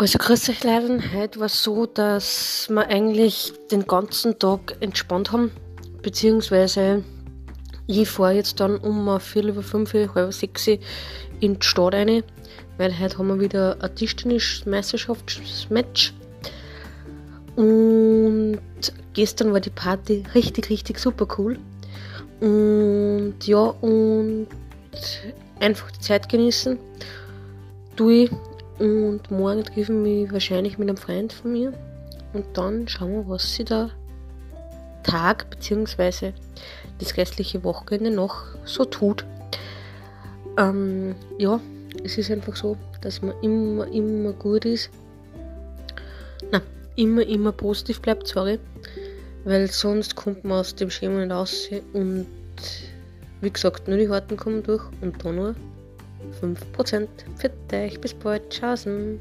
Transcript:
Also grüß euch Leiden, heute war so, dass wir eigentlich den ganzen Tag entspannt haben, beziehungsweise ich fahre jetzt dann um Viertel über fünf, halb sechs in die Stadt rein, weil heute haben wir wieder ein Tischtennis-Meisterschaftsmatch. Und gestern war die Party richtig, richtig super cool. Und ja, und einfach die Zeit genießen, tue ich und morgen treffen wir wahrscheinlich mit einem Freund von mir. Und dann schauen wir, was sie da Tag bzw. das restliche Wochenende noch so tut. Ähm, ja, es ist einfach so, dass man immer, immer gut ist. Na, immer, immer positiv bleibt, sorry. Weil sonst kommt man aus dem Schema nicht raus. Und wie gesagt, nur die Harten kommen durch und da nur 5% für dich. Bis bald. Tschaußen.